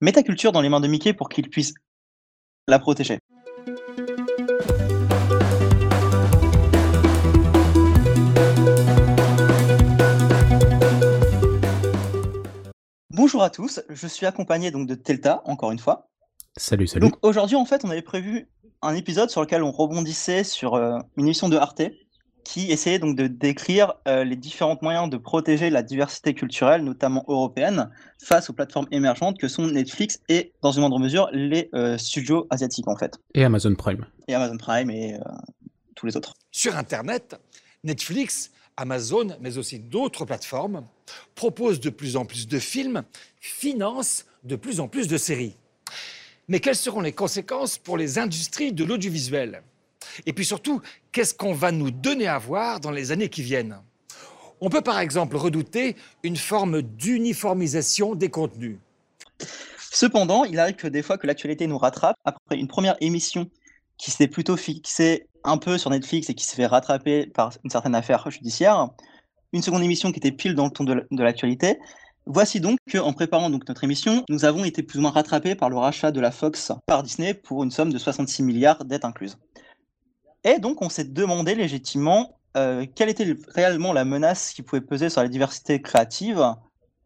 Mets ta culture dans les mains de Mickey pour qu'il puisse la protéger. Bonjour à tous, je suis accompagné donc de Telta, encore une fois. Salut, salut. Donc aujourd'hui, en fait, on avait prévu un épisode sur lequel on rebondissait sur euh, une émission de Arte qui essayait donc de décrire euh, les différents moyens de protéger la diversité culturelle, notamment européenne, face aux plateformes émergentes que sont Netflix et, dans une moindre mesure, les euh, studios asiatiques en fait. Et Amazon Prime. Et Amazon Prime et tous les autres. Sur Internet, Netflix, Amazon, mais aussi d'autres plateformes, proposent de plus en plus de films, financent de plus en plus de séries. Mais quelles seront les conséquences pour les industries de l'audiovisuel? Et puis surtout, qu'est-ce qu'on va nous donner à voir dans les années qui viennent? On peut par exemple redouter une forme d'uniformisation des contenus. Cependant, il arrive que des fois que l'actualité nous rattrape, après une première émission qui s'était plutôt fixée un peu sur Netflix et qui s'est fait rattraper par une certaine affaire judiciaire, une seconde émission qui était pile dans le ton de l'actualité, Voici donc qu'en préparant donc notre émission, nous avons été plus ou moins rattrapés par le rachat de la Fox par Disney pour une somme de 66 milliards dettes incluses. Et donc on s'est demandé légitimement euh, quelle était réellement la menace qui pouvait peser sur la diversité créative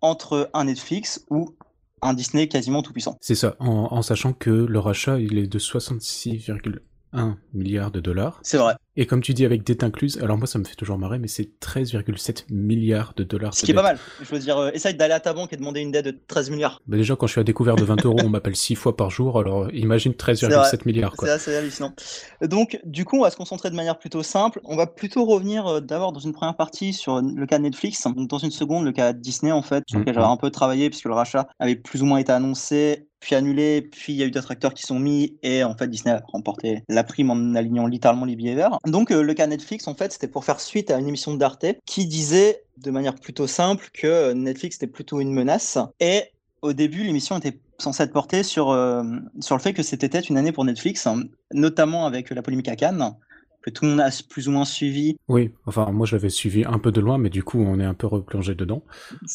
entre un Netflix ou un Disney quasiment tout puissant. C'est ça, en, en, sachant que le rachat il est de 66,1 milliards de dollars. C'est vrai. Et comme tu dis avec dette incluse, alors moi ça me fait toujours marrer, mais c'est 13,7 milliards de dollars. Ce qui est pas mal. Je veux dire, euh, essaye d'aller à ta banque et demander une dette de 13 milliards. Bah déjà, quand je suis à découvert de 20 euros, on m'appelle 6 fois par jour, alors imagine 13,7 milliards. C'est assez hallucinant. Donc, du coup, on va se concentrer de manière plutôt simple. On va plutôt revenir euh, d'abord dans une première partie sur le cas Netflix, dans une seconde, le cas Disney en fait, sur lequel j'avais un peu travaillé puisque le rachat avait plus ou moins été annoncé puis annulé, puis il y a eu d'autres acteurs qui sont mis, et en fait Disney a remporté la prime en alignant littéralement les billets verts. Donc euh, le cas Netflix, en fait, c'était pour faire suite à une émission d'Arte qui disait de manière plutôt simple que Netflix était plutôt une menace, et au début l'émission était censée être portée sur, euh, sur le fait que c'était une année pour Netflix, notamment avec la polémique à Cannes, que tout le monde a plus ou moins suivi. Oui, enfin moi je l'avais suivi un peu de loin, mais du coup on est un peu replongé dedans.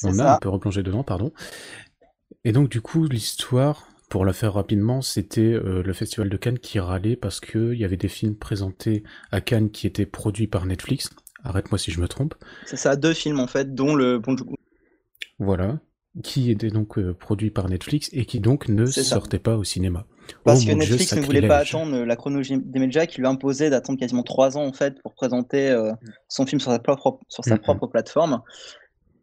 On a un peu replongé dedans, pardon. Et donc du coup, l'histoire, pour la faire rapidement, c'était euh, le Festival de Cannes qui râlait parce qu'il y avait des films présentés à Cannes qui étaient produits par Netflix. Arrête-moi si je me trompe. C'est ça, deux films en fait, dont le Bon Voilà, qui étaient donc euh, produits par Netflix et qui donc ne sortaient pas au cinéma. Parce oh que Netflix ne voulait pas attendre la chronologie des médias qui lui imposait d'attendre quasiment trois ans en fait pour présenter euh, son film sur sa propre, sur sa propre plateforme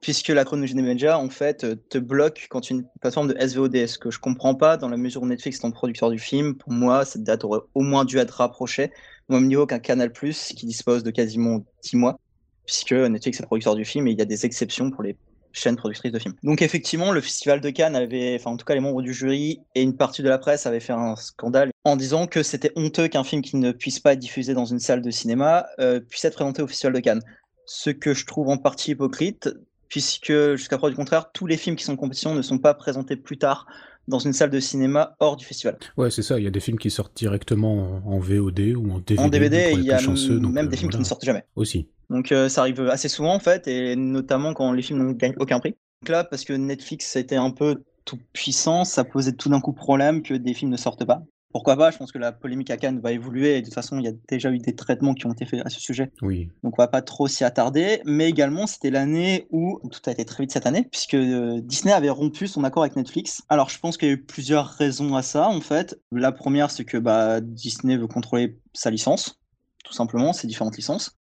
puisque la chronologie des médias, en fait, euh, te bloque quand une plateforme de SVOD. Ce que je comprends pas, dans la mesure où Netflix est le producteur du film, pour moi, cette date aurait au moins dû être rapprochée, au même niveau qu'un Canal+, qui dispose de quasiment 10 mois, puisque Netflix est producteur du film et il y a des exceptions pour les chaînes productrices de films. Donc effectivement, le Festival de Cannes avait, enfin en tout cas les membres du jury et une partie de la presse avaient fait un scandale en disant que c'était honteux qu'un film qui ne puisse pas être diffusé dans une salle de cinéma euh, puisse être présenté au Festival de Cannes. Ce que je trouve en partie hypocrite, puisque jusqu'à preuve du contraire, tous les films qui sont en compétition ne sont pas présentés plus tard dans une salle de cinéma hors du festival. Ouais, c'est ça. Il y a des films qui sortent directement en, VOD ou en DVD. En DVD, il y a même des euh, films qui ne sortent jamais. Aussi. Donc euh, ça arrive assez souvent en fait, et notamment quand les films n'ont gagné aucun prix. Donc là, parce que Netflix a été un peu tout puissant, ça posait tout d'un coup problème que des films ne sortent pas pourquoi pas Je pense que la polémique à Cannes va évoluer et de toute façon, il y a déjà eu des traitements qui ont été faits à ce sujet. Oui. Donc on va pas trop s'y attarder. Mais également, c'était l'année où tout a été très vite cette année, puisque euh, Disney avait rompu son accord avec Netflix. Alors je pense qu'il y a eu plusieurs raisons à ça, en fait. La première, c'est que bah, Disney veut contrôler sa licence, tout simplement, ses différentes licences.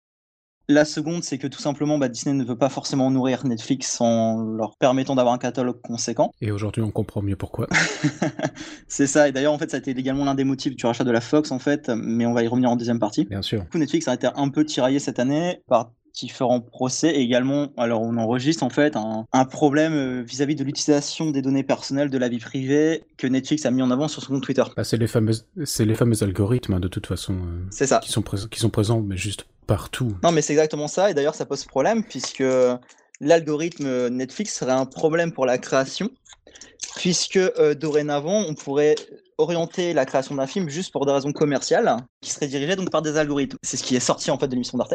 La seconde, c'est que tout simplement, bah, Disney ne veut pas forcément nourrir Netflix en leur permettant d'avoir un catalogue conséquent. Et aujourd'hui, on comprend mieux pourquoi. c'est ça. Et d'ailleurs, en fait, ça a été également l'un des motifs du rachat de la Fox, en fait. Mais on va y revenir en deuxième partie. Bien sûr. Du coup, Netflix a été un peu tiraillé cette année par différents procès et également, alors on enregistre en fait un, problème euh, vis-à-vis de l'utilisation des données personnelles de la vie privée que Netflix a mis en avant sur son compte Twitter. Bah, c'est les fameux, c'est les fameux algorithmes hein, de toute façon. Euh, c'est ça. Qui sont, qui sont présents, mais juste partout. Non, mais c'est exactement ça. Et d'ailleurs, ça pose problème puisque l'algorithme Netflix serait un problème pour la création, puisque euh, dorénavant, on pourrait orienter la création d'un film juste pour des raisons commerciales, qui seraient dirigées donc par des algorithmes. C'est ce qui est sorti en fait de l'émission d'Arte.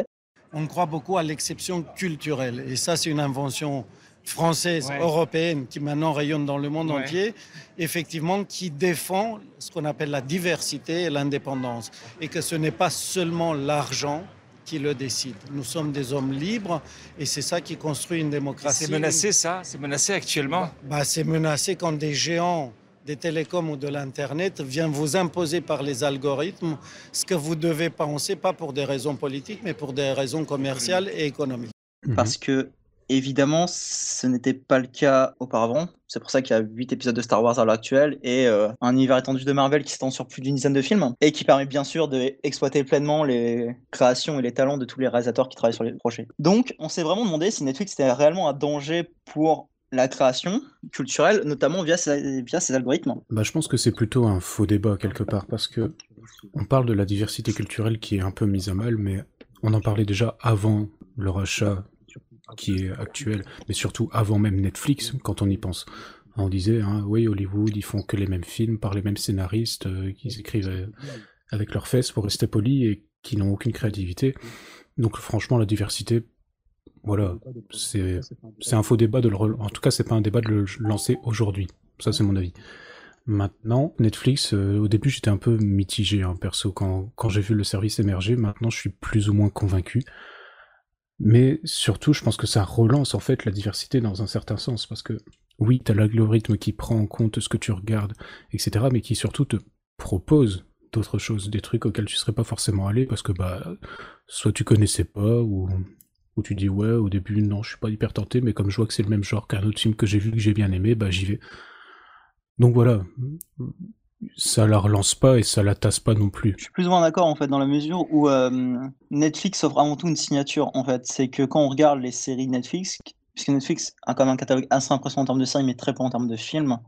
On croit beaucoup à l'exception culturelle, et ça, c'est une invention française, européenne, qui maintenant rayonne dans le monde entier, effectivement, qui défend ce qu'on appelle la diversité et l'indépendance. Et que ce n'est pas seulement l'argent qui le décide. Nous sommes des hommes libres et c'est ça qui construit une démocratie. C'est menacé ça? C'est menacé actuellement? Bah, C'est menacé quand des géants des télécoms ou de l'Internet viennent vous imposer par les algorithmes ce que vous devez penser, pas pour des raisons politiques, mais pour des raisons commerciales et économiques. Parce que Évidemment, ce n'était pas le cas auparavant. C'est pour ça qu'il y a 8 épisodes de Star Wars à l'heure actuelle et euh, un univers étendu de Marvel qui s'étend sur plus d'une dizaine de films et qui permet bien sûr d'exploiter pleinement les créations et les talents de tous les réalisateurs qui travaillent sur les projets. Donc, on s'est vraiment demandé si Netflix était réellement un danger pour la création culturelle, notamment via ses, via algorithmes. Bah, je pense que c'est plutôt un faux débat quelque part parce que on parle de la diversité culturelle qui est un peu mise à mal, mais on en parlait déjà avant le rachat qui est actuel, mais surtout avant même Netflix, quand on y pense. On disait, hein, oui, Hollywood, ils font que les mêmes films par les mêmes scénaristes euh, qui écrivent euh, avec leurs fesses pour rester polis et qui n'ont aucune créativité. Donc franchement, la diversité, voilà, c'est un faux débat de le... En tout cas, c'est pas un débat de le lancer aujourd'hui. Ça, c'est mon avis. Maintenant, Netflix, euh, au début, j'étais un peu mitigé, hein, perso, quand, quand j'ai vu le service émerger. Maintenant, je suis plus ou moins convaincu. Mais surtout, je pense que ça relance en fait la diversité dans un certain sens, parce que oui, tu l'algorithme qui prend en compte ce que tu regardes, etc., mais qui surtout te propose d'autres choses, des trucs auxquels tu serais pas forcément allé, parce que bah, soit tu connaissais pas, ou, ou tu dis ouais, au début, non, je suis pas hyper tenté, mais comme je vois que c'est le même genre qu'un autre film que j'ai vu, que j'ai bien aimé, bah j'y vais. Donc voilà, ça la relance pas et ça la tasse pas non plus. Je suis plus ou moins d'accord en fait dans la mesure où euh, Netflix offre avant tout une signature en fait. C'est que quand on regarde les séries Netflix, puisque Netflix a quand même un catalogue assez impressionnant en termes de séries mais très peu en termes de films.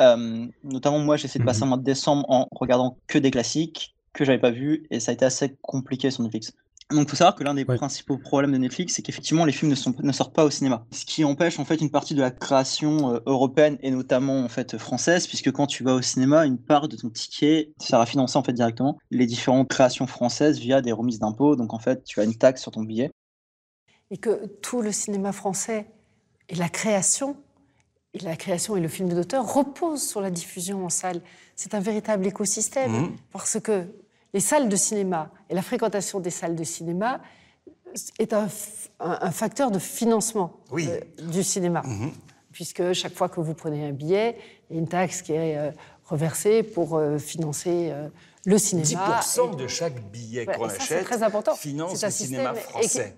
Euh, notamment moi j'ai essayé de passer un mois de décembre en regardant que des classiques que j'avais pas vus et ça a été assez compliqué sur Netflix. Donc, il faut savoir que l'un des principaux problèmes de Netflix, c'est qu'effectivement, les films ne, sont, ne, sortent pas au cinéma. Ce qui empêche en fait une partie de la création euh, européenne et notamment en fait française, puisque quand tu vas au cinéma, une part de ton ticket sert financer en fait directement les différentes créations françaises via des remises d'impôts. Donc, en fait, tu as une taxe sur ton billet. Et que tout le cinéma français et la création, et la création et le film d'auteur reposent sur la diffusion en salle. C'est un véritable écosystème mmh. parce que les salles de cinéma et la fréquentation des salles de cinéma est un, facteur de financement euh, du cinéma. Mhm. Puisque chaque fois que vous prenez un billet, il y a une taxe qui est euh, reversée pour euh, financer le cinéma. 10% de chaque billet qu'on achète très important. finance le cinéma français.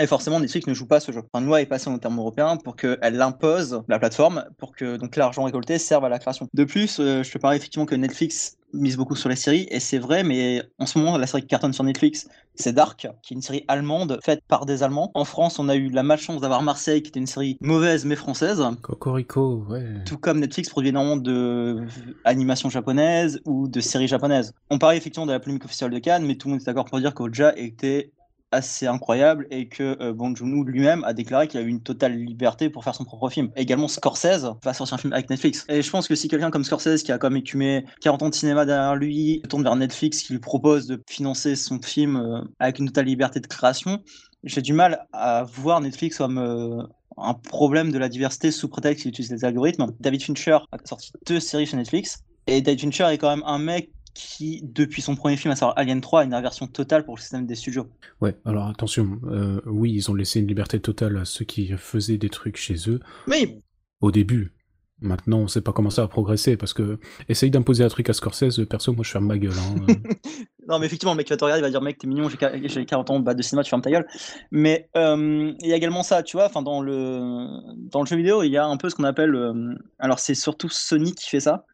Et forcément, Netflix ne joue pas ce jeu. Une loi est passée en termes européens pour qu'elle impose la plateforme pour que donc l'argent récolté serve à la création. De plus, je te parlais effectivement que Netflix mise beaucoup sur les séries, et c'est vrai, mais en ce moment, la série qui cartonne sur Netflix, c'est Dark, qui est une série allemande faite par des Allemands. En France, on a eu la malchance d'avoir Marseille, qui était une série mauvaise mais française. Cocorico, ouais. Tout comme Netflix produit énormément de animations japonaises ou de séries japonaises. On parlait effectivement de la polémique officielle de Cannes, mais tout le monde est d'accord pour dire qu'Oja était assez incroyable et que euh, lui-même a déclaré qu'il a eu une totale liberté pour faire son propre film. également Scorsese va sortir un film avec Netflix. Et je pense que si quelqu'un comme Scorsese qui a comme écumé 40 ans de cinéma derrière lui tourne vers Netflix qui lui propose de financer son film euh, avec une totale liberté de création, j'ai du mal à voir Netflix comme euh, un problème de la diversité sous prétexte qu'il utilise des algorithmes. David Fincher a sorti deux séries sur Netflix et David Fincher est quand même un mec qui, depuis son premier film, à savoir Alien 3, a une inversion totale pour le système des studios. Ouais, alors attention, euh, oui, ils ont laissé une liberté totale à ceux qui faisaient des trucs chez eux. Oui. Au début. Maintenant, on sait pas comment ça va progresser parce que essaye d'imposer un truc à Scorsese, perso, moi je ferme ma gueule. Hein. non, mais effectivement, le mec qui va te regarder, il va dire mec, t'es mignon, j'ai 40 ans de cinéma, tu fermes ta gueule. Mais euh, il y a également ça, tu vois, enfin dans le dans le jeu vidéo, il y a un peu ce qu'on appelle, euh, alors c'est surtout Sony qui fait ça.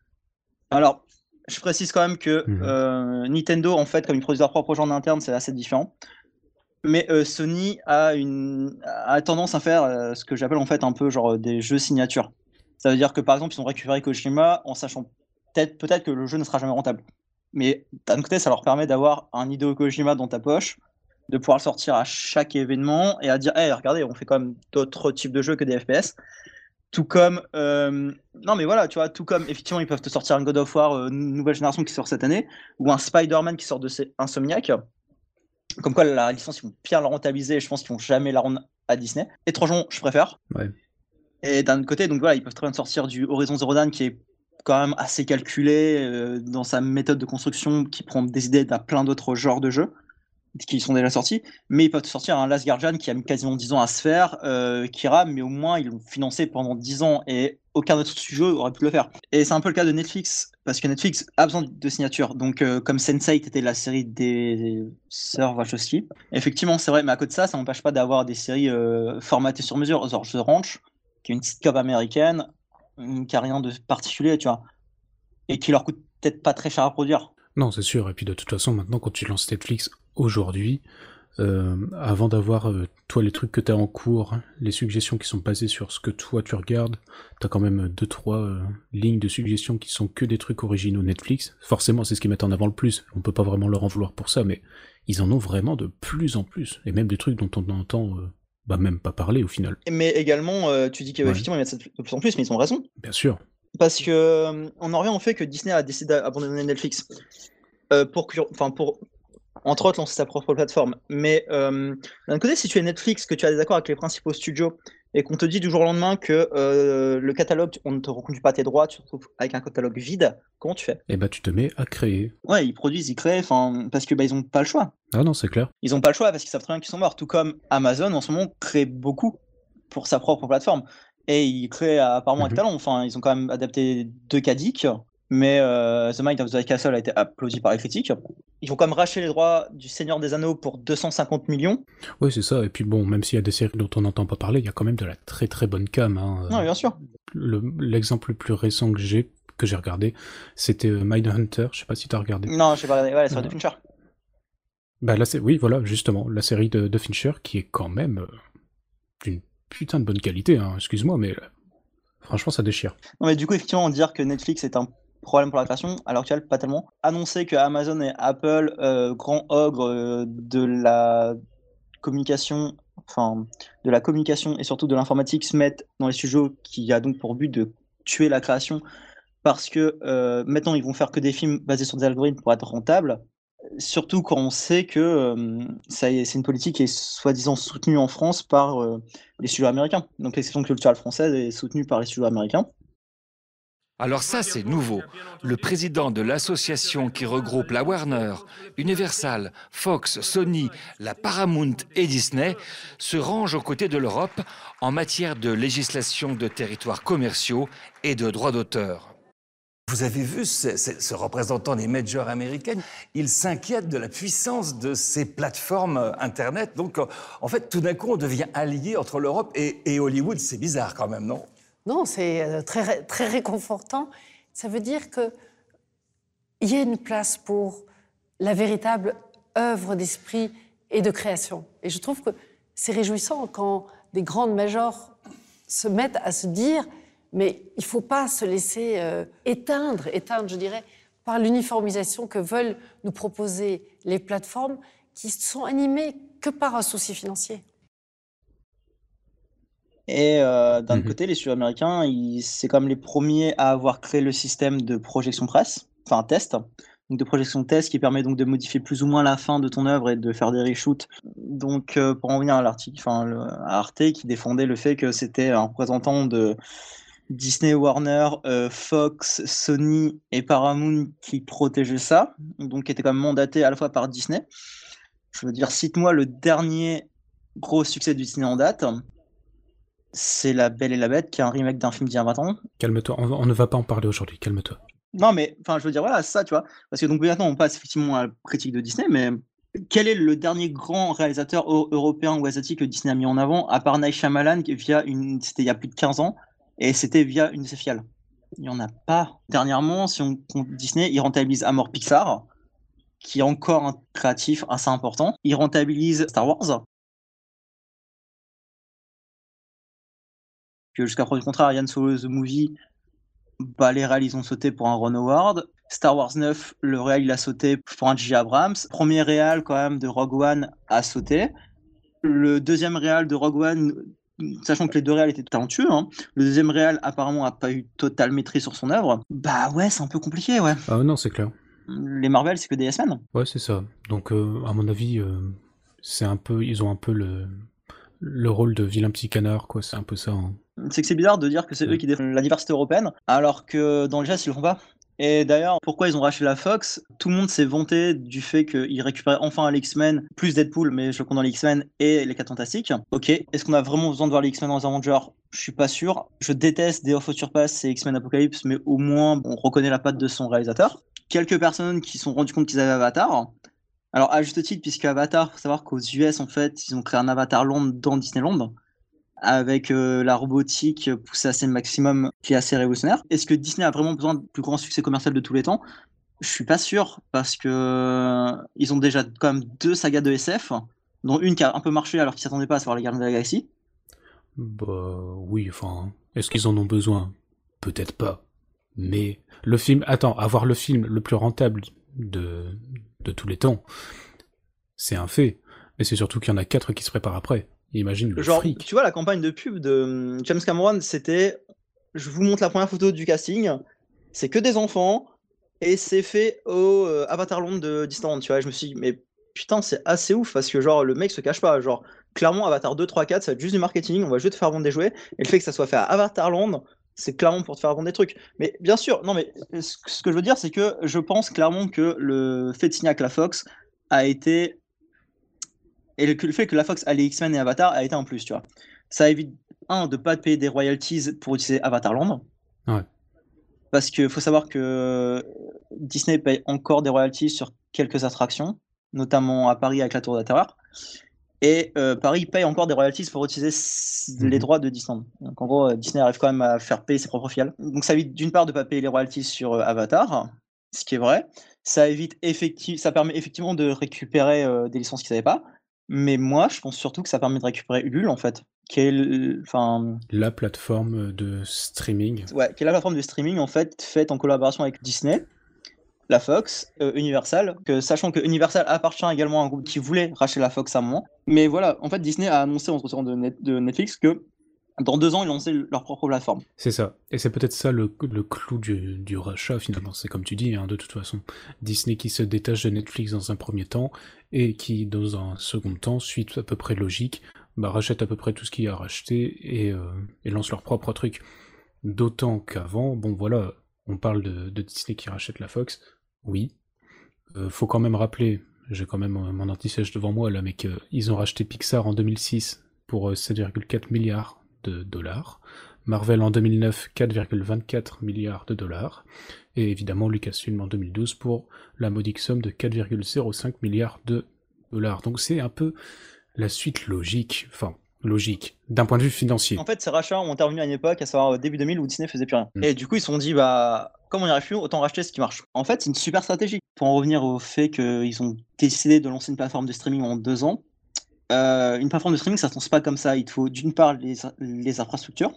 Alors je précise quand même que mmh euh, Nintendo, en fait, comme ils produisent leur propre jeu en interne, c'est assez différent. Mais euh, Sony a, une, a tendance à faire euh, ce que j'appelle en fait un peu genre des jeux signature. Ça veut dire que par exemple, ils ont récupéré Kojima en sachant peut-être peut que le jeu ne sera jamais rentable. Mais d'un côté, ça leur permet d'avoir un Hideo Kojima dans ta poche, de pouvoir le sortir à chaque événement et à dire, hey, regardez, on fait quand même d'autres types de jeux que des FPS. Tout comme, euh, non mais voilà, tu vois, tout comme effectivement ils peuvent te sortir un God of War euh, nouvelle génération qui sort cette année, ou un Spider-Man qui sort de ces Insomniac. Comme quoi la licence ils vont bien la rentabiliser, et je pense qu'ils vont jamais la rendre à Disney. Étrangement, je préfère. Et d'un autre côté, donc voilà, ils peuvent très bien sortir du Horizon Zero Dawn qui est quand même assez calculé euh, dans sa méthode de construction, qui prend des idées d'un plein d'autres genres de jeux qui sont déjà sortis, mais ils peuvent sortir un Last Guardian qui a mis quasiment 10 ans à se faire, euh, rame, mais au moins ils l'ont financé pendant 10 ans et aucun autre studio aurait pu le faire. Et c'est un peu le cas de Netflix, parce que Netflix a besoin de signatures. Donc, euh, comme Sense8 était la série des sœurs Wachowski, effectivement, c'est vrai, mais à côté de ça, ça n'empêche pas d'avoir des séries euh, formatées sur mesure. Genre The Ranch, qui est une sitcom américaine, qui a rien de particulier, tu vois, et qui leur coûte peut-être pas très cher à produire. Non, c'est sûr. Et puis de toute façon, maintenant, quand tu lances Netflix aujourd'hui, euh, avant d'avoir euh, toi les trucs que tu as en cours, hein, les suggestions qui sont basées sur ce que toi tu regardes, tu as quand même deux trois euh, lignes de suggestions qui sont que des trucs originaux Netflix. Forcément, c'est ce qui met en avant le plus. On peut pas vraiment leur en vouloir pour ça, mais ils en ont vraiment de plus en plus, et même des trucs dont on entend bah même pas parler au final. Mais également, tu dis qu'effectivement ils mettent ça de plus en plus, mais ils ont raison. Bien sûr. Parce que on en revient au fait que Disney a décidé d'abandonner Netflix. pour, enfin, pour entre autres lancer sa propre plateforme. Mais euh, d'un côté, si tu es Netflix, que tu as des accords avec les principaux studios et qu'on te dit du jour au lendemain que euh, le catalogue, on ne te reconduit pas tes droits, tu te retrouves avec un catalogue vide, comment tu fais? Eh bah, tu te mets à créer. Ouais, ils produisent, ils créent, parce que bah, ils n'ont pas le choix. Ah non, c'est clair. Ils n'ont pas le choix parce qu'ils savent très bien qu'ils sont morts. Tout comme Amazon en ce moment crée beaucoup pour sa propre plateforme. Et ils créent apparemment avec mhm. talent. Enfin, ils ont quand même adapté deux cadiques mais euh, The Mind of the Castle a été applaudi par les critiques. Ils vont quand même racheter les droits du Seigneur des Anneaux pour 250 millions. Oui, c'est ça. Et puis bon, même s'il y a des séries dont on n'entend pas parler, il y a quand même de la très très bonne cam. Hein. Non, bien sûr. L'exemple le, plus récent que j'ai que j'ai regardé, c'était euh, Mindhunter. Je sais pas si tu as regardé. Non, je sais pas regardé. Ouais, la série de Fincher. Bah là, c'est oui, voilà, justement, la série de, Fincher qui est quand même euh, d'une putain de bonne qualité. Hein. Excuse-moi, mais franchement, ça déchire. Non, mais du coup, effectivement, dire que Netflix est un problème pour la création, à l'heure actuelle, pas tellement. Annoncer que Amazon et Apple, euh, grand ogre euh, de la communication, enfin, de la communication et surtout de l'informatique, se mettent dans les studios qui a donc pour but de tuer la création parce que euh, maintenant ils vont faire que des films basés sur des algorithmes pour être rentables. Surtout quand on sait que c'est une politique qui est soi-disant soutenue en France par les studios américains. Donc l'exception culturelle française est soutenue par les studios américains. Alors ça, c'est nouveau. Le président de l'association qui regroupe la Warner, Universal, Fox, Sony, la Paramount et Disney se range aux côtés de l'Europe en matière de législation de territoires commerciaux et de droits d'auteur. Vous avez vu ce, représentant des majors américaines? Il s'inquiète de la puissance de ces plateformes Internet. Donc, en fait, tout d'un coup, on devient allié entre l'Europe et Hollywood. C'est bizarre quand même, non? Non, c'est euh, très, très réconfortant. Ça veut dire qu'il y a une place pour la véritable œuvre d'esprit et de création. Et je trouve que c'est réjouissant quand des grandes majors se mettent à se dire mais il ne faut pas se laisser euh, éteindre, éteindre, je dirais, par l'uniformisation que veulent nous proposer les plateformes qui sont animées que par un souci financier. Et euh, d'un mmh côté, les studios américains, c'est comme les premiers à avoir créé le système de projection presse, enfin test, donc de projection test qui permet donc de modifier plus ou moins la fin de ton œuvre et de faire des reshoots. Donc euh, pour en venir à l'article, enfin à Arte qui défendait le fait que c'était un représentant de Disney, Warner, euh, Fox, Sony et Paramount qui protégeait ça, donc qui était quand même mandaté à la fois par Disney. Je veux dire, cite-moi le dernier gros succès du Disney en date c'est La Belle et la Bête, qui est un remake d'un film d'il y a 20 ans. Calme-toi, on, ne va pas en parler aujourd'hui, calme-toi. Non, mais enfin, je veux dire, voilà, ça, tu vois. Parce que donc maintenant, on passe effectivement à la critique de Disney, mais quel est le dernier grand réalisateur européen ou asiatique que Disney a mis en avant, à part Night Shyamalan, via une, c'était il y a plus de 15 ans, et c'était via une fiales Il n'y en a pas. Dernièrement, si on compte Disney, il rentabilise Amor Pixar, qui est encore un créatif assez important. Il rentabilise Star Wars, que jusqu'à preuve du contraire, Yann Solo The Movie, bah, les réals, ils ont sauté pour un Ron Howard. Star Wars 9, le réal, il a sauté pour un J. Abrams. Premier réal, quand même, de Rogue One a sauté. Le deuxième réal de Rogue One, sachant que les deux réals étaient talentueux, hein, le deuxième réal, apparemment, a pas eu totale maîtrise sur son œuvre. Bah ouais, c'est un peu compliqué, ouais. Ah non, c'est clair. Les Marvel, c'est que des S-Men. Ouais, c'est ça. Donc, euh, à mon avis, euh, c'est un peu, ils ont un peu le, le rôle de vilain petit canard, quoi, c'est un peu ça. Hein. C'est que c'est bizarre de dire que c'est eux qui défendent la diversité européenne, alors que dans le geste, ils le font pas. Et d'ailleurs, pourquoi ils ont racheté la Fox? Tout le monde s'est vanté du fait qu'ils récupéraient enfin les X-Men, plus Deadpool, mais je compte dans les X-Men et les 4 Fantastiques. Ok, est-ce qu'on a vraiment besoin de voir les X-Men dans les Avengers? Je suis pas sûr. Je déteste Day of Future Pass et X-Men Apocalypse, mais au moins on reconnaît la patte de son réalisateur. Quelques personnes qui se sont rendues compte qu'ils avaient Avatar. Alors à juste titre, puisque Avatar, faut savoir qu'aux US en fait, ils ont créé un Avatar Land dans Disneyland avec euh, la robotique poussée à ses maximum qui est assez révolutionnaire. Est-ce que Disney a vraiment besoin du plus grand succès commercial de tous les temps? Je suis pas sûr parce que euh, ils ont déjà quand même deux sagas de SF, dont une qui a un peu marché alors qu'ils s'attendaient pas à savoir les Gardiens de la Galaxie. Bah oui, enfin, est-ce qu'ils en ont besoin? Peut-être pas. Mais le film, attends, avoir le film le plus rentable de, de tous les temps, c'est un fait. Mais c'est surtout qu'il y en a quatre qui se préparent après. Imagine le Genre, tu vois, la campagne de pub de hum, James Cameron, c'était je vous montre la première photo du casting, c'est que des enfants, et c'est fait au euh, Avatar Land de Disneyland, tu vois. je me suis dit, mais putain, c'est assez ouf, parce que genre, le mec se cache pas. Genre, clairement, Avatar 2, 3, 4, ça va être juste du marketing, on va juste te faire vendre des jouets, et le fait que ça soit fait à Avatar Land, c'est clairement pour te faire vendre des trucs. Mais bien sûr, non, mais ce que je veux dire, c'est que je pense clairement que le fait de signer avec la Fox a été et le, fait que la Fox allait X-Men et Avatar a été un plus, tu vois. Ça évite, un, de pas payer des royalties pour utiliser Avatar Land. Ouais. Parce qu'il faut savoir que Disney paye encore des royalties sur quelques attractions, notamment à Paris avec la Tour de la Terreur. Et euh, Paris paye encore des royalties pour utiliser les mhm. droits de Disney. Donc en gros, Disney arrive quand même à faire payer ses propres filiales. Donc ça évite d'une part de ne pas payer les royalties sur euh, Avatar, ce qui est vrai. Ça évite ça permet effectivement de récupérer euh, des licences qu'ils n'avaient pas. Mais moi, je pense surtout que ça permet de récupérer Ulule, en fait, qui est enfin La plateforme de streaming. ouais, qui est la plateforme de streaming, en fait, faite en collaboration avec Disney, la Fox, euh, Universal, que sachant que Universal appartient également à un groupe qui voulait racheter la Fox à un moment. Mais voilà, en fait, Disney a annoncé entre temps de, de Netflix que dans deux ans, ils lançaient leur propre plateforme. C'est ça. Et c'est peut-être ça le, clou du, rachat, finalement. C'est comme tu dis, hein, de toute façon. Disney qui se détache de Netflix dans un premier temps et qui, dans un second temps, suite à peu près logique, bah, rachète à peu près tout ce qu'il a racheté et, euh, lance leur propre truc. D'autant qu'avant, bon voilà, on parle de, Disney qui rachète la Fox. Oui. Euh, faut quand même rappeler, j'ai quand même mon anti-siège devant moi là, mais qu'ils ont racheté Pixar en 2006 pour 7,4 euh, milliards de dollars. Marvel en 2009, 4,24 milliards de dollars. Et évidemment Lucasfilm en 2012 pour la modique somme de 4,05 milliards de dollars. Donc c'est un peu la suite logique, enfin logique, d'un point de vue financier. En fait, ces rachats ont intervenu à une époque, à savoir début 2000, où Disney faisait plus rien. Mm. Et du coup, ils se sont dit, bah, comme on n'y plus, autant racheter ce qui marche. En fait, c'est une super stratégie. Pour en revenir au fait qu'ils ont décidé de lancer une plateforme de streaming en deux ans, euh, une plateforme de streaming, ça ne se lance pas comme ça. Il te faut d'une part les, infrastructures,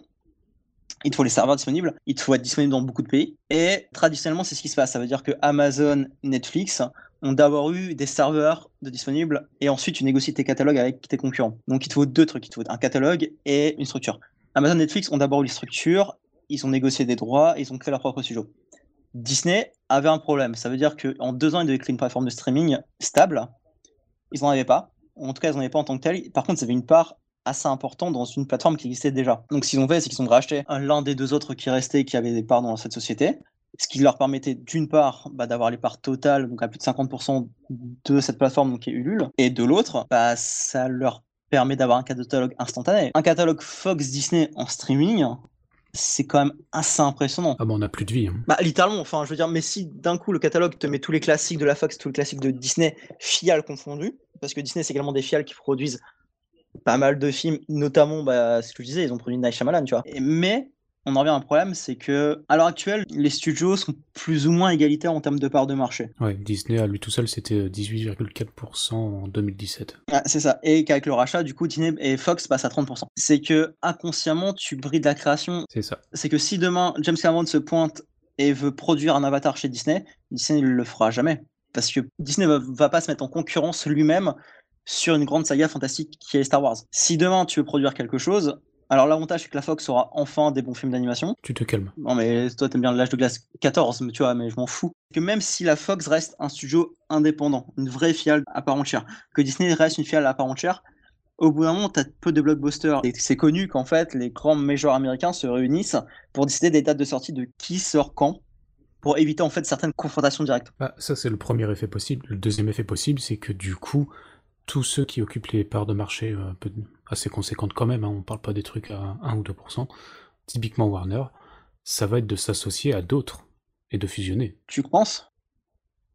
il te faut les serveurs disponibles, il te faut être disponible dans beaucoup de pays. Et traditionnellement, c'est ce qui se passe. Ça veut dire que Amazon, Netflix ont d'abord eu des serveurs de disponibles et ensuite tu négocies tes catalogues avec tes concurrents. Donc il te faut deux trucs. Il te faut un catalogue et une structure. Amazon, Netflix ont d'abord eu les structures, ils ont négocié des droits, ils ont créé leur propre studio. Disney avait un problème. Ça veut dire qu'en deux ans, ils devaient créer une plateforme de streaming stable. Ils n'en avaient pas en tout cas, ils n'en avaient pas en tant que tel. Par contre, ça avait une part assez importante dans une plateforme qui existait déjà. Donc, ce qu'ils ont fait, c'est qu'ils ont racheté l'un des deux autres qui restaient, qui avaient des parts dans cette société, ce qui leur permettait d'une part bah, d'avoir les parts totales, donc à plus de 50% de cette plateforme, qui est Ulule, et de l'autre, bah, ça leur permet d'avoir un catalogue instantané. Un catalogue Fox Disney en streaming, c'est quand même assez impressionnant. Ah bah on n'a plus de vie. Hein. Bah littéralement, enfin je veux dire, mais si d'un coup le catalogue te met tous les classiques de la Fox, tous les classiques de Disney, fial confondus, parce que Disney c'est également des fiales qui produisent pas mal de films, notamment bah, ce que je disais, ils ont produit Night Shyamalan, tu vois. mais on en revient à un problème, c'est que à l'heure actuelle, les studios sont plus ou moins égalitaires en termes de part de marché. Ouais, Disney à lui tout seul, c'était 18,4% en 2017. Ah, c'est ça. Et qu'avec le rachat, du coup, Disney et Fox passent à 30%. C'est que inconsciemment, tu brides la création. C'est ça. C'est que si demain James Cameron se pointe et veut produire un avatar chez Disney, Disney ne le fera jamais. Parce que Disney va, va pas se mettre en concurrence lui-même sur une grande saga fantastique qui est Star Wars. Si demain tu veux produire quelque chose, alors l'avantage c'est que la Fox aura enfin des bons films d'animation. Tu te calmes. Non mais toi t'aimes bien l'âge de glace 14, mais tu vois, mais je m'en fous. Que même si la Fox reste un studio indépendant, une vraie fiale à part entière, que Disney reste une fiale à part entière, au bout d'un moment, tu as peu de blockbusters. Et c'est connu qu'en fait, les grands majors américains se réunissent pour décider des dates de sortie de qui sort quand, pour éviter en fait certaines confrontations directes. Bah, ça, c'est le premier effet possible. Le deuxième effet possible, c'est que du coup, tous ceux qui occupent les parts de marché euh, assez conséquentes quand même, hein, on parle pas des trucs à 1 ou 2%, typiquement Warner, ça va être de s'associer à d'autres et de fusionner. Tu penses?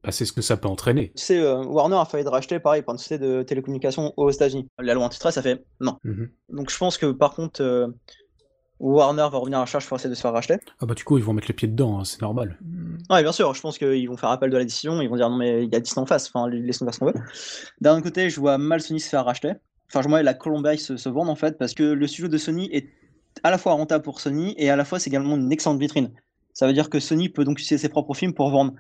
Bah, c'est ce que ça peut entraîner. Tu sais, euh, Warner a failli de racheter, pareil, par une société de télécommunications aux États-Unis. La loi antitrust, ça fait non. Mhm. Donc je pense que par contre, euh, Warner va revenir à la charge pour essayer de se faire racheter. Ah bah du coup, ils vont mettre les pieds dedans, hein, c'est normal. Ouais, bien sûr, je pense qu'ils vont faire appel de la décision, ils vont dire non, mais il y a Disney en face, enfin, laissons faire ce qu'on veut. D'un autre côté, je vois mal Sony se faire racheter. Enfin, je vois la Columbia se, se vendre en fait, parce que le studio de Sony est à la fois rentable pour Sony et à la fois c'est également une excellente vitrine. Ça veut dire que Sony peut donc utiliser ses propres films pour vendre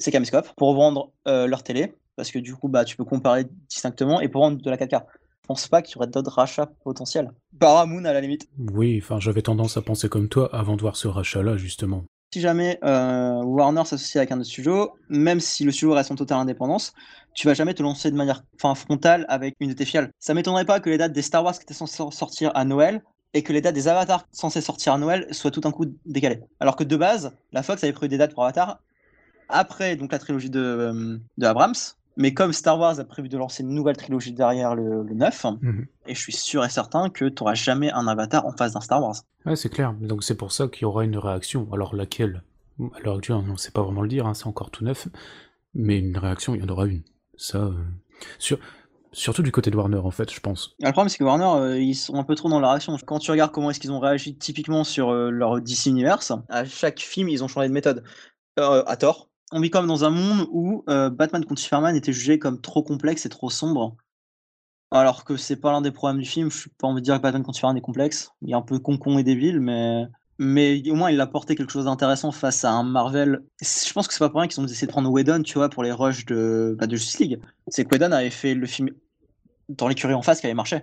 c'est Camscope pour vendre euh, leur télé, parce que du coup, bah, tu peux comparer distinctement, et pour vendre de la 4K. Pense pas qu'il y aurait d'autres rachats potentiels? Paramount à la limite. Oui, enfin, j'avais tendance à penser comme toi avant de voir ce rachat-là, justement. Si jamais euh, Warner s'associe avec un autre studio, même si le studio reste en totale indépendance, tu vas jamais te lancer de manière frontale avec une de tes fiales. Ça m'étonnerait pas que les dates des Star Wars qui étaient censées sortir à Noël et que les dates des Avatars censées sortir à Noël soient tout un coup décalées. Alors que de base, la Fox avait prévu des dates pour Avatar après donc la trilogie de, euh, de Abrams. Mais comme Star Wars a prévu de lancer une nouvelle trilogie derrière le, 9, mhm. et je suis sûr et certain que tu n'auras jamais un avatar en face d'un Star Wars. Ouais, c'est clair. Donc c'est pour ça qu'il y aura une réaction. Alors laquelle? À l'heure actuelle, on ne sait pas vraiment le dire, hein, c'est encore tout neuf. Mais une réaction, il y en aura une. Ça. Euh, sur... Surtout du côté de Warner, en fait, je pense. Le problème, c'est que Warner, euh, ils sont un peu trop dans la réaction. Quand tu regardes comment est-ce qu'ils ont réagi typiquement sur leur DC Universe, à chaque film, ils ont changé de méthode. à tort, on vit même dans un monde où euh, Batman contre Superman était jugé comme trop complexe et trop sombre. Alors que c'est pas l'un des problèmes du film. Je suis pas envie de dire que Batman contre Superman est complexe. Il est un peu con-con et débile, mais mais au moins il a porté quelque chose d'intéressant face à un Marvel. Je pense que c'est pas pour rien qu'ils ont essayé de prendre Whedon, tu vois, pour les rushs de, bah, de Justice League. C'est que Whedon avait fait le film dans l'écurie en face qui avait marché.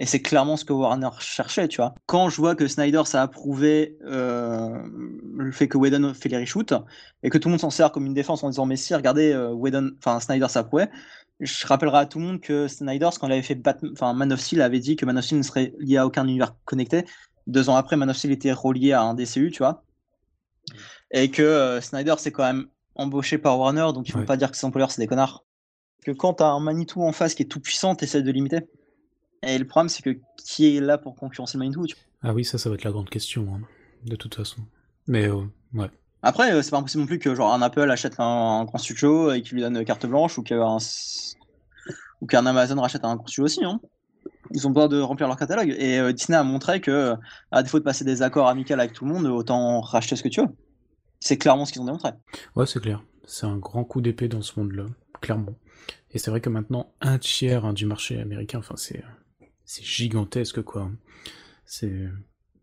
Et c'est clairement ce que Warner cherchait, tu vois. Quand je vois que Snyder, ça a approuvé euh, le fait que Whedon fait les reshoots, et que tout le monde s'en sert comme une défense en disant, mais si, regardez, euh, Whedon, enfin, Snyder, ça je rappellerai à tout le monde que Snyder, quand il avait fait Batman, enfin, Man of Steel, avait dit que Man of Steel ne serait lié à aucun univers connecté. Deux ans après, Man of Steel était relié à un DCU, tu vois. Et que euh, Snyder, c'est quand même embauché par Warner, donc il ne faut pas dire que ses employeurs, c'est des connards. Que quand tu as un Manitou en face qui est tout puissant, tu essaies de limiter. Et le problème, c'est que qui est là pour concurrencer le Manitou Ah oui, ça, ça va être la grande question, hein, de toute façon. Mais euh, ouais. Après, euh, c'est pas impossible non plus que genre un Apple achète un, grand studio et qu'il lui donne carte blanche ou qu'un ou qu'un Amazon rachète un grand studio aussi. Hein. Ils ont besoin de remplir leur catalogue. Et euh, Disney a montré que, à défaut de passer des accords amicaux avec tout le monde, autant racheter ce que tu veux. C'est clairement ce qu'ils ont démontré. Ouais, c'est clair. C'est un grand coup d'épée dans ce monde-là, clairement. Et c'est vrai que maintenant, un tiers hein, du marché américain, enfin, c'est c'est gigantesque quoi. C'est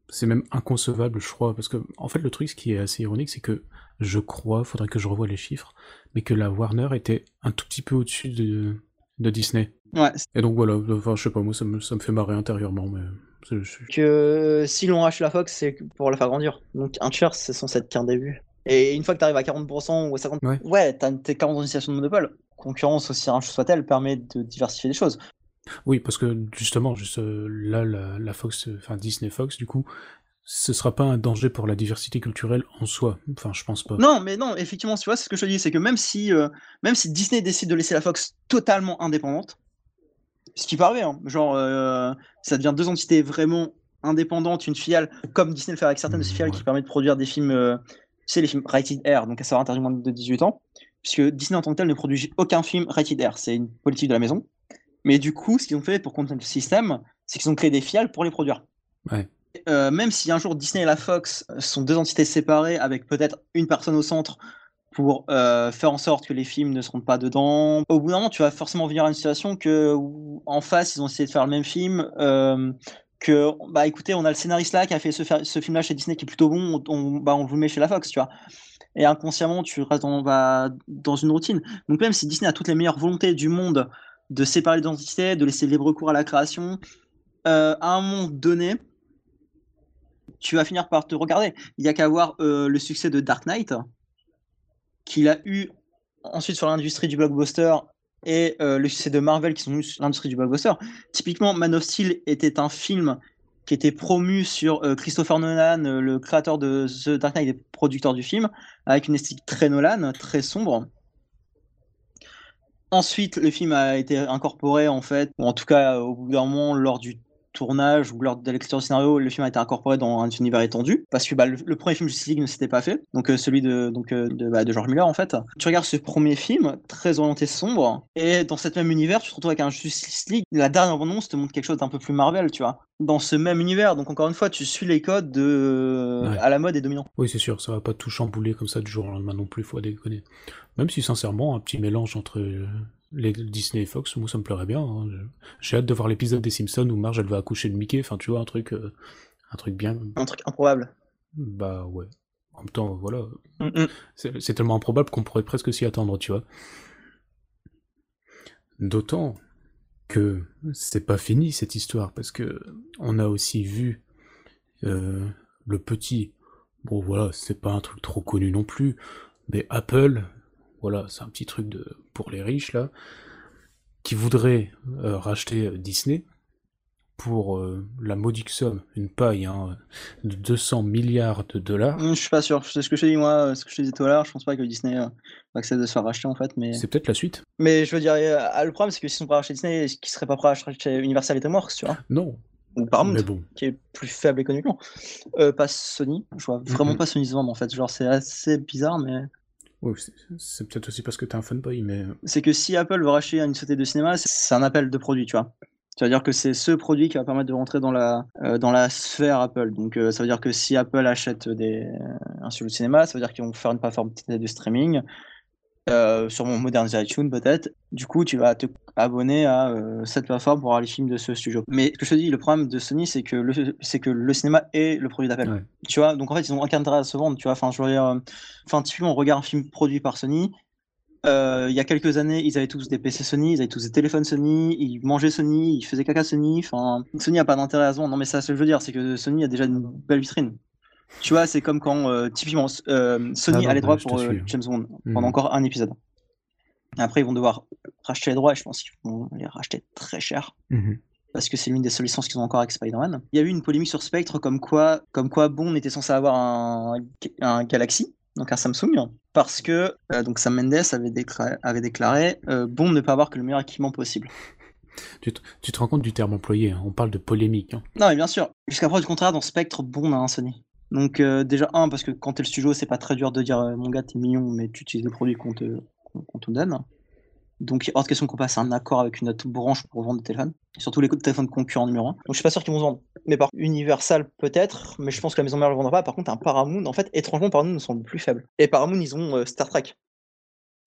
c'est même inconcevable, je crois, parce que en fait le truc, ce qui est assez ironique, c'est que je crois, faudrait que je revoie les chiffres, mais que la Warner était un tout petit peu au-dessus de, de Disney. Ouais. Et donc voilà, enfin je sais pas, moi ça me, ça me fait marrer intérieurement, mais que euh, si l'on rachète la Fox, c'est pour la faire grandir. Donc un tiers, c'est censé être qu'un début. Et une fois que tu arrives à 40% ou à 50%, ouais, ouais t'es 40 dans une situation de monopole. Concurrence, aussi range soit-elle, permet de diversifier les choses. Oui, parce que justement, juste, euh, là, la, Fox, euh, enfin Disney Fox, du coup, ce sera pas un danger pour la diversité culturelle en soi. Enfin, je pense pas. Non, mais non, effectivement, tu vois, c'est ce que je te dis, c'est que même si, euh, même si Disney décide de laisser la Fox totalement indépendante, ce qui arriver, hein, genre, ça devient deux entités vraiment indépendantes, une filiale, comme Disney le fait avec certaines de ses filiales qui permettent de produire des films, tu sais, les films rated R, donc à savoir interdit moins de 18 ans, puisque Disney en tant que tel ne produit aucun film rated R, c'est une politique de la maison. Mais du coup, ce qu'ils ont fait pour contenir le système, c'est qu'ils ont créé des fiales pour les produire. Euh, même si un jour Disney et la Fox sont deux entités séparées avec peut-être une personne au centre pour euh, faire en sorte que les films ne seront pas dedans, au bout d'un moment, tu vas forcément venir à une situation que en face, ils ont essayé de faire le même film. Euh, que bah écoutez, on a le scénariste là qui a fait ce, ce film-là chez Disney qui est plutôt bon, on, bah, on vous le met chez la Fox, tu vois. Et inconsciemment, tu restes dans, bah, dans une routine. Donc même si Disney a toutes les meilleures volontés du monde de séparer l'identité, de laisser libre cours à la création. Euh, à un moment donné, tu vas finir par te regarder. Il n'y a qu'à voir euh, le succès de Dark Knight, qu'il a eu ensuite sur l'industrie du blockbuster et euh, le succès de Marvel qui sont venus sur l'industrie du blockbuster. Typiquement, Man of Steel était un film qui était promu sur Christopher Nolan, le créateur de The Dark Knight et producteur du film, avec une esthétique très Nolan, très sombre. Ensuite, le film a été incorporé, en fait, ou en tout cas, au bout d'un moment, lors du tournage ou lors de l'écriture du scénario, le film a été incorporé dans un univers étendu parce que bah, le, premier film Justice League ne s'était pas fait, donc euh, celui de donc euh, de, bah, de, George Miller en fait. Tu regardes ce premier film très orienté sombre et dans cet même univers, tu te retrouves avec un Justice League. La dernière annonce te montre quelque chose d'un peu plus Marvel, tu vois. Dans ce même univers, donc encore une fois, tu suis les codes de à la mode et dominant. Oui, c'est sûr, ça va pas tout chambouler comme ça du jour au lendemain non plus, faut déconner. Même si sincèrement, un petit mélange entre euh, les Disney et Fox, moi ça me plairait bien. Hein. J'ai hâte de voir l'épisode des Simpsons où Marge elle va accoucher de Mickey. Enfin, tu vois, un truc, euh, un truc bien. Un truc improbable. Bah ouais. En même temps, voilà. Mm, mm. C'est tellement improbable qu'on pourrait presque s'y attendre, tu vois. D'autant que c'est pas fini cette histoire parce que on a aussi vu euh, le petit. Bon voilà, c'est pas un truc trop connu non plus, mais Apple voilà, c'est un petit truc de, pour les riches là, qui voudraient euh, racheter euh, Disney pour euh, la modique somme, une paille hein, de 200 milliards de dollars. Je suis pas sûr, c'est ce que je dit moi, ce que je te disais tout à l'heure, je pense pas que Disney va accepter de se faire racheter en fait. mais... C'est peut-être la suite. Mais je veux dire, le problème c'est que s'ils sont prêts à racheter Disney, qu'ils seraient pas prêts à racheter Universal et DreamWorks, tu vois? Non. Ou Paramount, bon. qui est plus faible économiquement. pas Sony, je vois vraiment pas Sony se vendre en fait, genre c'est assez bizarre mais... Oui, c'est peut-être aussi parce que t'es un fanboy, mais. Euh. C'est que si Apple veut racheter une société de cinéma, c'est un appel de produit, tu vois. Ça veut dire que c'est ce produit qui va permettre de rentrer dans la, euh, sphère Apple. Donc euh, ça veut dire que si Apple achète des, un studio de cinéma, ça veut dire qu'ils vont faire une plateforme de streaming euh, sur mon modernisé iTunes peut-être. Du coup, tu vas te abonner à euh, cette plateforme pour voir les films de ce studio. Mais ce que je te dis, le problème de Sony, c'est que le, c'est que le cinéma est le produit d'appel. Tu vois, donc en fait, ils ont aucun intérêt à se vendre. Tu vois, enfin, je veux dire, euh, enfin, typiquement, on regarde un film produit par Sony. il y a quelques années, ils avaient tous des PC Sony, ils avaient tous des téléphones Sony, ils mangeaient Sony, ils faisaient caca Sony. Enfin, Sony a pas d'intérêt à se vendre. Non, mais ça, ce que je veux dire, c'est que Sony a déjà une belle vitrine. Tu vois, c'est comme quand, euh, typiquement, euh, Sony ah a les droits pour euh, James Bond pendant hmm. encore un épisode. Après, ils vont devoir racheter les droits et je pense qu'ils vont les racheter très cher. Hmm. Parce que c'est l'une des seules licences qu'ils ont encore avec Spider-Man. Il y a eu une polémique sur Spectre comme quoi, comme quoi Bond était censé avoir un, un Galaxy, donc un Samsung, parce que donc Sam Mendes avait déclaré, avait déclaré Bond ne peut avoir que le meilleur équipement possible. Tu te, tu te, rends compte du terme employé, hein. on parle de polémique. Hein. Non, mais bien sûr. Jusqu'à preuve du contraire, dans Spectre, Bond a un Sony. Donc euh, déjà, un, parce que quand t'es le studio, c'est pas très dur de dire euh, mon gars, t'es mignon, mais tu utilises le produit qu'on te, te donne. Donc, hors de question qu'on passe un accord avec une autre branche pour vendre des téléphones. surtout les coûts de téléphone concurrents numéro 1. Donc, je suis pas sûr qu'ils vont se vendre. Mais par Universal, peut-être, mais je pense que la maison mère le vendra pas. Par contre, un Paramount, en fait, étrangement, Paramount nous semble plus faible. Et Paramount, ils ont euh, Star Trek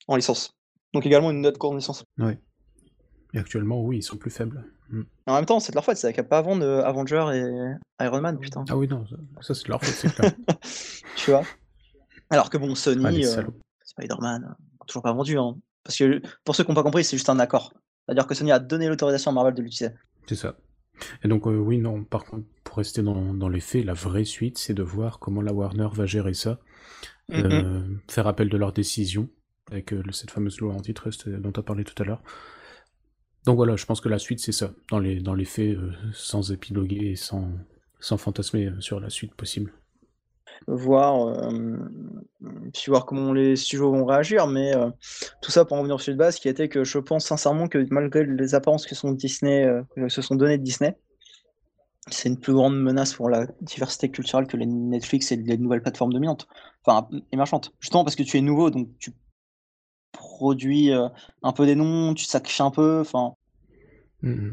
en licence. Donc, également une autre grande licence. Oui. Et actuellement, oui, ils sont plus faibles. Mm. En même temps, c'est de leur faute, c'est qu'à pas vendre Avenger et Iron Man, putain. Ah oui, non, ça, c'est de leur faute, c'est clair. tu vois Alors que bon, Sony, euh, Spider-Man, toujours pas vendu. Hein. Parce que pour ceux qui n'ont pas compris, c'est juste un accord. C'est-à-dire que Sony a donné l'autorisation à Marvel de l'utiliser. C'est ça. Et donc, euh, oui, non, par contre, pour rester dans, dans les faits, la vraie suite, c'est de voir comment la Warner va gérer ça, euh, faire appel de leur décision, avec cette fameuse loi antitrust dont tu as parlé tout à l'heure. Donc voilà, je pense que la suite c'est ça, dans les, dans les faits, euh, sans épiloguer et sans, sans fantasmer euh, sur la suite possible. Voir, euh, voir comment les studios vont réagir, mais tout ça pour en venir sur de base, qui était que je pense sincèrement que malgré les apparences que sont Disney, se sont données de Disney, c'est une plus grande menace pour la diversité culturelle que les Netflix et les nouvelles plateformes dominantes, enfin émergentes. Justement parce que tu es nouveau, donc tu produit un peu des noms, tu sacrifies un peu, enfin. Mmh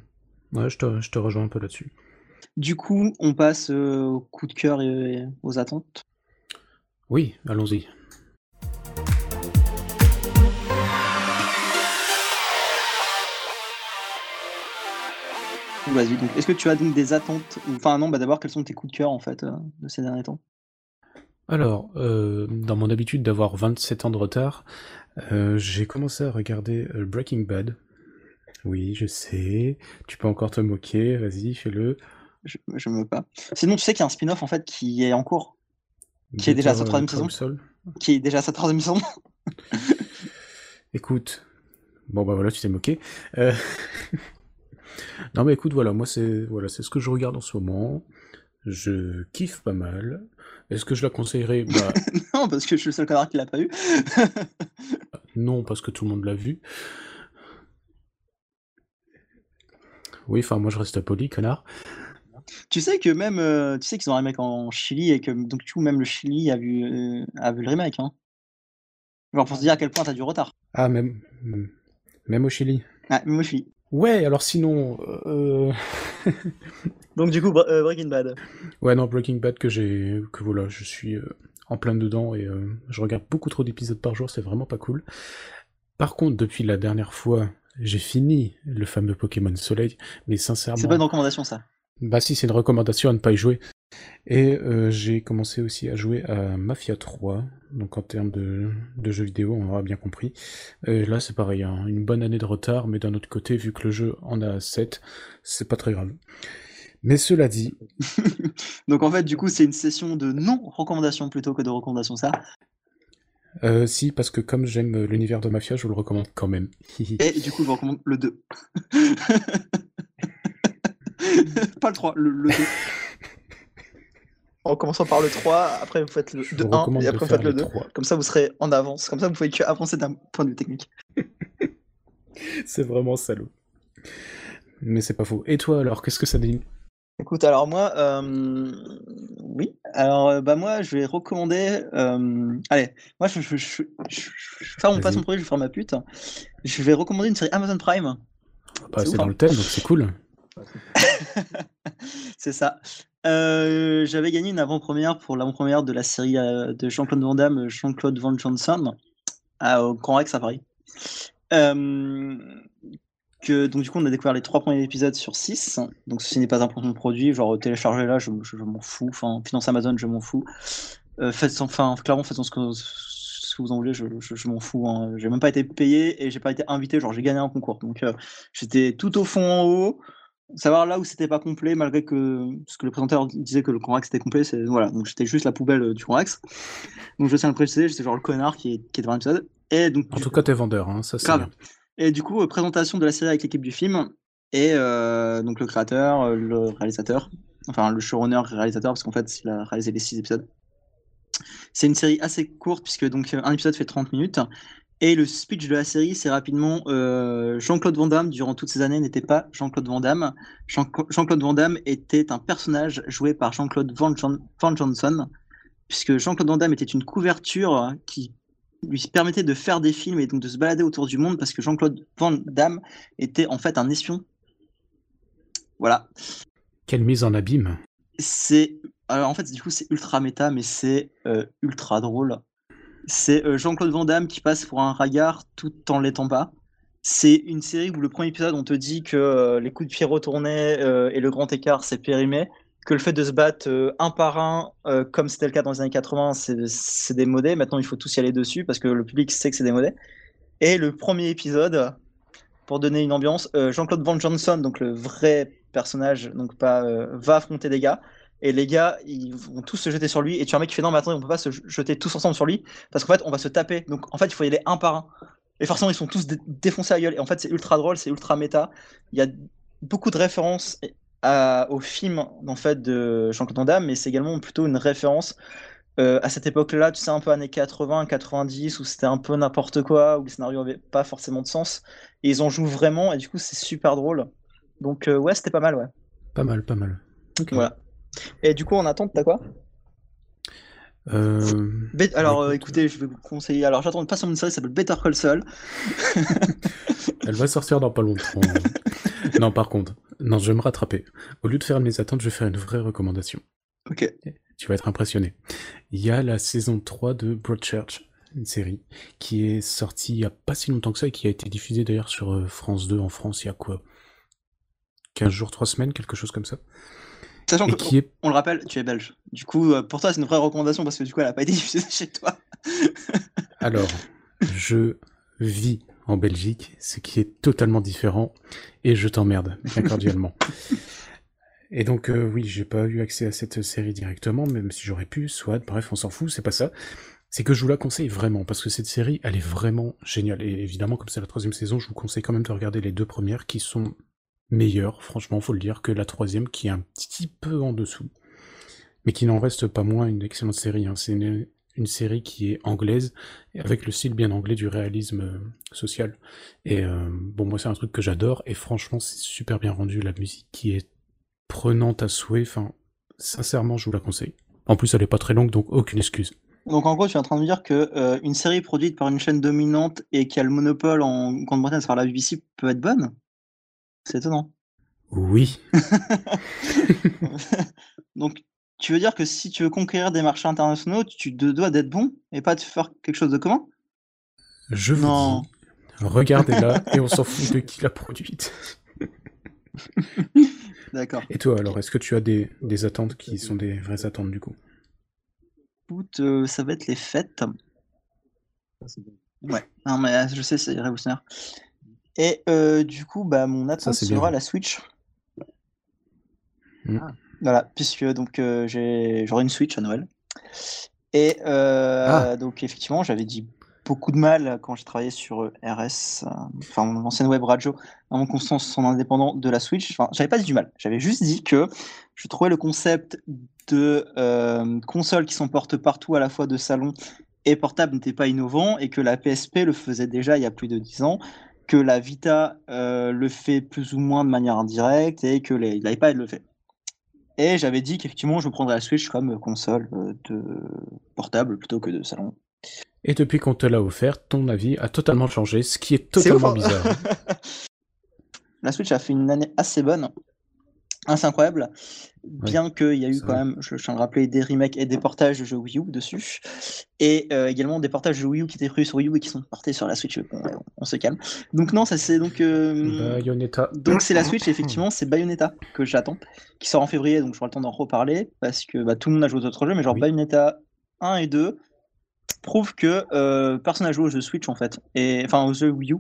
ouais, je te, je te, rejoins un peu là-dessus. Du coup, on passe au coup de cœur et aux attentes. Oui, allons-y. Vas-y, donc est-ce que tu as donc des attentes Enfin non, bah d'abord, quels sont tes coups de cœur en fait de ces derniers temps? Alors, dans mon habitude d'avoir 27 ans de retard, euh, j'ai commencé à regarder euh, Breaking Bad. Oui, je sais. Tu peux encore te moquer. Vas-y, fais-le. Je, je me pas. Sinon, tu sais qu'il y a un spin-off en fait qui est en cours, qui est déjà à sa troisième saison, qui est déjà à sa troisième saison. Écoute, Bon bah voilà, tu t'es moqué. Euh, non mais écoute, voilà, moi c'est voilà, c'est ce que je regarde en ce moment. Je kiffe pas mal. Est-ce que je la conseillerais? Bah... Non, parce que je suis le seul connard qui l'a pas eu. non, parce que tout le monde l'a vu. Oui, enfin moi je reste poli, connard. Tu sais que même, euh, tu sais qu'ils ont un remake en Chili et que donc du coup même le Chili a vu, euh, a vu le remake, hein. Genre pour se dire à quel point t'as du retard. Ah même, même au Chili. Ah, même au Chili. Ouais, alors sinon. Euh... donc du coup Breaking Bad. Ouais non Breaking Bad que j'ai, que voilà, je suis en plein dedans et je regarde beaucoup trop d'épisodes par jour, c'est vraiment pas cool. Par contre, depuis la dernière fois, j'ai fini le fameux Pokémon Soleil, mais sincèrement. C'est pas une recommandation ça. Bah si, c'est une recommandation à ne pas y jouer. Et euh, j'ai commencé aussi à jouer à Mafia 3, donc en termes de, jeux vidéo, on aura bien compris. Et là, c'est pareil, hein, une bonne année de retard, mais d'un autre côté, vu que le jeu en a 7, c'est pas très grave. Mais cela dit... donc en fait, du coup, c'est une session de non-recommandation plutôt que de recommandation, ça euh, si, parce que comme j'aime l'univers de Mafia, je vous le recommande quand même. Et du coup, je vous recommande le 2. Pas le 3, le, 2. En commençant par le 3, après vous faites le 1 et après vous faites le 2. Comme ça, vous serez en avance. Comme ça, vous pouvez que avancer d'un point de vue technique. c'est vraiment salaud. Mais c'est pas faux. Et toi, alors, qu'est-ce que ça dit? Écoute, alors moi, euh, oui. Alors, euh, bah moi, je vais recommander. Euh, allez, moi, je, je, je, je, vais faire mon passement produit, je vais faire ma pute. Je vais recommander une série Amazon Prime. Bah, c'est dans hein. le thème, donc c'est cool. c'est ça. Euh, j'avais gagné une avant-première pour l'avant-première de la série euh, de Jean-Claude Van Damme, Jean-Claude Van Johnson, au Grand Rex à Paris. Euh, que, donc du coup, on a découvert les trois premiers épisodes sur six. Donc ceci n'est pas un produit, genre télécharger là, je, m'en fous. Enfin, finance Amazon, je m'en fous. faites, enfin, clairement, faites ce que, vous en voulez, je, m'en fous. Hein. J'ai même pas été payé et j'ai pas été invité, genre j'ai gagné un concours. Donc j'étais tout au fond en haut savoir là où c'était pas complet, malgré que ce que le présentateur disait que le Conrax était complet, c'est voilà, donc j'étais juste la poubelle euh, du Conrax. Donc je tiens à le préciser, j'étais genre le connard qui, qui était dans l'épisode. Et donc en tout cas, t'es vendeur, hein, ça c'est. Et du coup, euh, présentation de la série avec l'équipe du film et euh, donc le créateur, le réalisateur, enfin le showrunner réalisateur parce qu'en fait il a réalisé les six épisodes. C'est une série assez courte puisque donc un épisode fait 30 minutes et le speech de la série, c'est rapidement euh, Jean-Claude Van Damme, durant toutes ces années, n'était pas Jean-Claude Van Damme. Jean-Claude Van Damme était un personnage joué par Jean-Claude Van, Johnson, puisque Jean-Claude Van Damme était une couverture qui lui permettait de faire des films et donc de se balader autour du monde, parce que Jean-Claude Van Damme était en fait un espion. Voilà. Quelle mise en abîme C'est. Alors en fait, du coup, c'est ultra méta, mais c'est euh, ultra drôle. C'est euh, Jean-Claude Van Damme qui passe pour un ragard tout en l'étant pas. C'est une série où le premier épisode, on te dit que euh, les coups de pied retournés euh, et le grand écart, c'est périmé. Que le fait de se battre un par un, comme c'était le cas dans les années 80, c'est démodé. Maintenant, il faut tous y aller dessus parce que le public sait que c'est démodé. Et le premier épisode, pour donner une ambiance, Jean-Claude Van Johnson, donc le vrai personnage, donc pas, va affronter des gars et les gars, ils vont tous se jeter sur lui. Et tu as un mec qui fait non, mais attendez, on peut pas se jeter tous ensemble sur lui parce qu'en fait, on va se taper. Donc en fait, il faut y aller un par un. Et forcément, ils sont tous défoncés à gueule. Et en fait, c'est ultra drôle, c'est ultra méta. Il y a beaucoup de références à, au film en fait de Jean-Claude Van Damme, mais c'est également plutôt une référence euh, à cette époque-là, tu sais, un peu années 80, 90, où c'était un peu n'importe quoi, où le scénario avait pas forcément de sens. Et ils en jouent vraiment, et du coup, c'est super drôle. Donc, euh, ouais, c'était pas mal, ouais. Pas mal, pas mal. Voilà. Et du coup, en attente, t'as quoi? Euh... Alors, euh, écoutez, je vais vous conseiller. Alors, j'attends pas sur une série qui s'appelle Better Call Saul. Elle va sortir dans pas longtemps. non, par contre, non, je vais me rattraper. Au lieu de faire mes attentes, je vais faire une vraie recommandation. Ok. Tu vas être impressionné. Il y a la saison 3 de Broadchurch, une série, qui est sortie il y a pas si longtemps que ça et qui a été diffusée d'ailleurs sur euh, France 2 en France il y a quoi? 15 jours, 3 semaines, quelque chose comme ça? Sachant que, on le rappelle, tu es belge. Du coup, euh, pour toi, c'est une vraie recommandation parce que du coup, elle n'a pas été diffusée chez toi. Alors, je vis en Belgique, ce qui est totalement différent, et je t'emmerde, bien cordialement. et donc, euh, oui, j'ai pas eu accès à cette série directement, même si j'aurais pu, soit, bref, on s'en fout, c'est pas ça. c'est que je vous la conseille vraiment, parce que cette série, elle est vraiment géniale. Et évidemment, comme c'est la troisième saison, je vous conseille quand même de regarder les deux premières qui sont meilleures, franchement, faut le dire, que la troisième qui est un petit peu en dessous. Mais qui n'en reste pas moins une excellente série. Hein. C'est une, série qui est anglaise, avec le style bien anglais du réalisme euh, social. Et euh, bon, moi, c'est un truc que j'adore, et franchement, c'est super bien rendu. La musique qui est prenante à souhait, enfin, sincèrement, je vous la conseille. En plus, elle est pas très longue, donc aucune excuse. Donc en gros, tu es en train de dire que euh, une série produite par une chaîne dominante et qui a le monopole en Grande-Bretagne sur la BBC peut être bonne C'est étonnant. Oui. Donc tu veux dire que si tu veux conquérir des marchés internationaux, tu te dois d'être bon et pas de faire quelque chose de commun? Je vous non. dis, regardez-la et on s'en fout de qui l'a produite. D'accord. Et toi alors, est-ce que tu as des, des attentes qui sont des vraies attentes du coup? Euh, ça va être les fêtes. Ouais, non, mais euh, je sais, c'est révolutionnaire. Et euh, du coup, bah, mon attente sera la Switch. Mmh. Ah. Voilà, puisque donc j'aurai une Switch à Noël. Et ah. donc effectivement, j'avais dit beaucoup de mal quand j'ai travaillé sur RS, enfin mon ancienne web radio, à mon constance son indépendant de la Switch. Enfin, j'avais pas dit du mal, j'avais juste dit que je trouvais le concept de euh, consoles qui sont portes partout à la fois de salon et portable n'était pas innovant et que la PSP le faisait déjà il y a plus de 10 ans, que la Vita euh, le fait plus ou moins de manière indirecte et que l'iPad le fait. Et j'avais dit qu'effectivement je prendrais la Switch comme console euh, de portable plutôt que de salon. Et depuis qu'on te l'a offert, ton avis a totalement changé, ce qui est totalement hein. bizarre. la Switch a fait une année assez bonne. Assez incroyable. Bien qu'il y a eu quand même, je, tiens à le rappeler, des remakes et des portages de jeux Wii U dessus. Et euh, également des portages de Wii U qui étaient prévus sur Wii U et qui sont portés sur la Switch. on, se calme. Donc non, ça c'est donc... Euh, Bayonetta. Donc c'est la Switch, effectivement, c'est Bayonetta que j'attends, qui sort en février, donc j'aurai le temps d'en reparler, parce que bah, tout le monde a joué aux autres jeux, mais genre Bayonetta 1 et 2 prouve que euh, personne n'a joué aux jeux Switch en fait, et enfin aux jeux Wii U.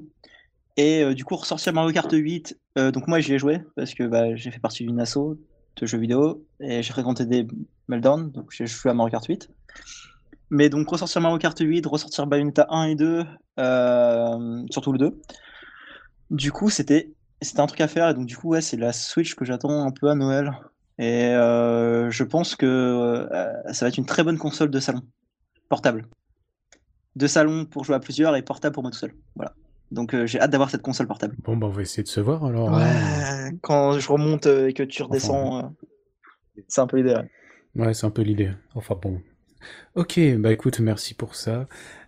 Et du coup, ressortir Mario Kart 8, donc moi j'y ai joué parce que bah, j'ai fait partie d'une asso de jeux vidéo et j'ai fréquenté des Meltdown, donc j'ai joué à Mario Kart 8. Mais donc ressortir Mario Kart 8, ressortir Bayonetta 1 et 2, euh, surtout le 2. Du coup, c'était c'était un truc à faire et donc du coup ouais, c'est la Switch que j'attends un peu à Noël. Et euh, je pense que euh, ça va être une très bonne console de salon, portable. De salon pour jouer à plusieurs et portable pour moi tout seul. Voilà. Donc euh, j'ai hâte d'avoir cette console portable. Bon, bah on va essayer de se voir alors. Hein. quand je remonte euh, et que tu redescends, euh, c'est un peu l'idée. Ouais, c'est un peu l'idée. Enfin bon. Ok, bah écoute, merci pour ça.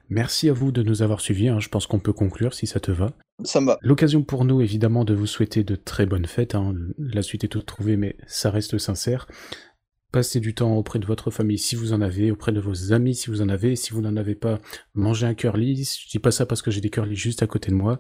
Merci à vous de nous avoir suivis. Hein. Je pense qu'on peut conclure si ça te va. Ça me va. L'occasion pour nous, évidemment, de vous souhaiter de très bonnes fêtes. Hein. La suite est toute trouvée, mais ça reste sincère. Passez du temps auprès de votre famille si vous en avez, auprès de vos amis si vous en avez. Si vous n'en avez pas, mangez un curly. Je dis pas ça parce que j'ai des curly juste à côté de moi.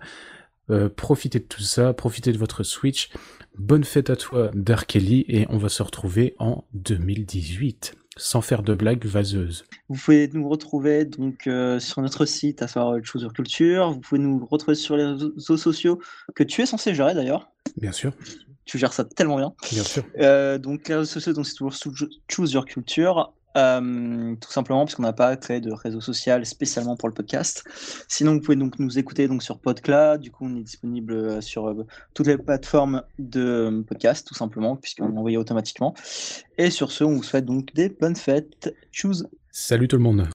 Euh, profitez de tout ça, profitez de votre Switch. Bonne fête à toi, Dark Ellie, et on va se retrouver en 2018 sans faire de blagues vaseuses. Vous pouvez nous retrouver donc euh, sur notre site, à savoir Choose Your Culture. Vous pouvez nous retrouver sur les réseaux sociaux que tu es censé gérer d'ailleurs. Bien sûr tu gères ça tellement bien. Bien sûr. Euh, donc, les réseaux sociaux, c'est toujours Choose Your Culture. Euh, tout simplement parce qu'on n'a pas créé de réseau social spécialement pour le podcast. Sinon, vous pouvez donc nous écouter donc sur Podcloud. Du coup, on est disponible euh, sur toutes les plateformes de podcast, tout simplement, puisqu'on l'envoie automatiquement. Et sur ce, on vous souhaite donc des bonnes fêtes. Choose. Salut tout le monde.